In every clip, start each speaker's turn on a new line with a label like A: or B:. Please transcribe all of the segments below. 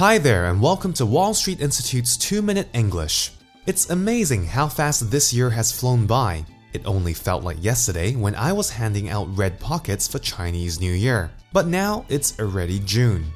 A: Hi there, and welcome to Wall Street Institute's 2 Minute English. It's amazing how fast this year has flown by. It only felt like yesterday when I was handing out red pockets for Chinese New Year. But now it's already June.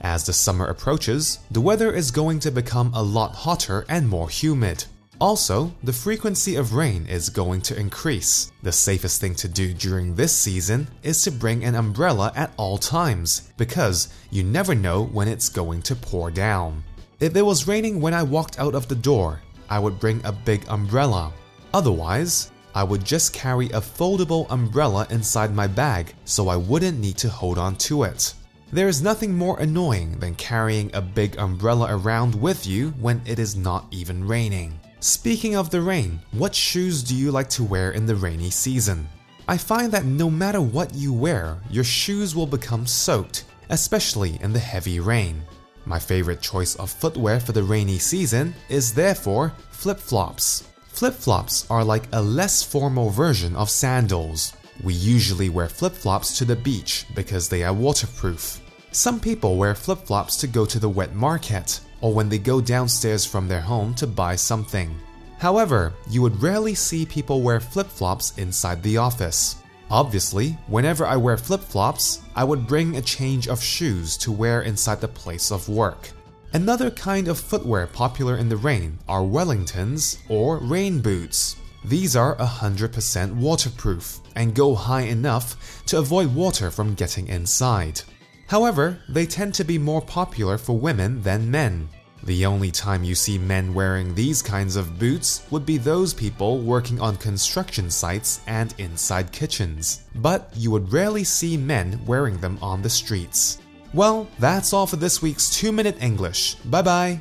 A: As the summer approaches, the weather is going to become a lot hotter and more humid. Also, the frequency of rain is going to increase. The safest thing to do during this season is to bring an umbrella at all times because you never know when it's going to pour down. If it was raining when I walked out of the door, I would bring a big umbrella. Otherwise, I would just carry a foldable umbrella inside my bag so I wouldn't need to hold on to it. There is nothing more annoying than carrying a big umbrella around with you when it is not even raining. Speaking of the rain, what shoes do you like to wear in the rainy season? I find that no matter what you wear, your shoes will become soaked, especially in the heavy rain. My favorite choice of footwear for the rainy season is therefore flip flops. Flip flops are like a less formal version of sandals. We usually wear flip flops to the beach because they are waterproof. Some people wear flip flops to go to the wet market or when they go downstairs from their home to buy something. However, you would rarely see people wear flip flops inside the office. Obviously, whenever I wear flip flops, I would bring a change of shoes to wear inside the place of work. Another kind of footwear popular in the rain are Wellingtons or rain boots. These are 100% waterproof and go high enough to avoid water from getting inside. However, they tend to be more popular for women than men. The only time you see men wearing these kinds of boots would be those people working on construction sites and inside kitchens, but you would rarely see men wearing them on the streets. Well, that's all for this week's 2 Minute English. Bye bye.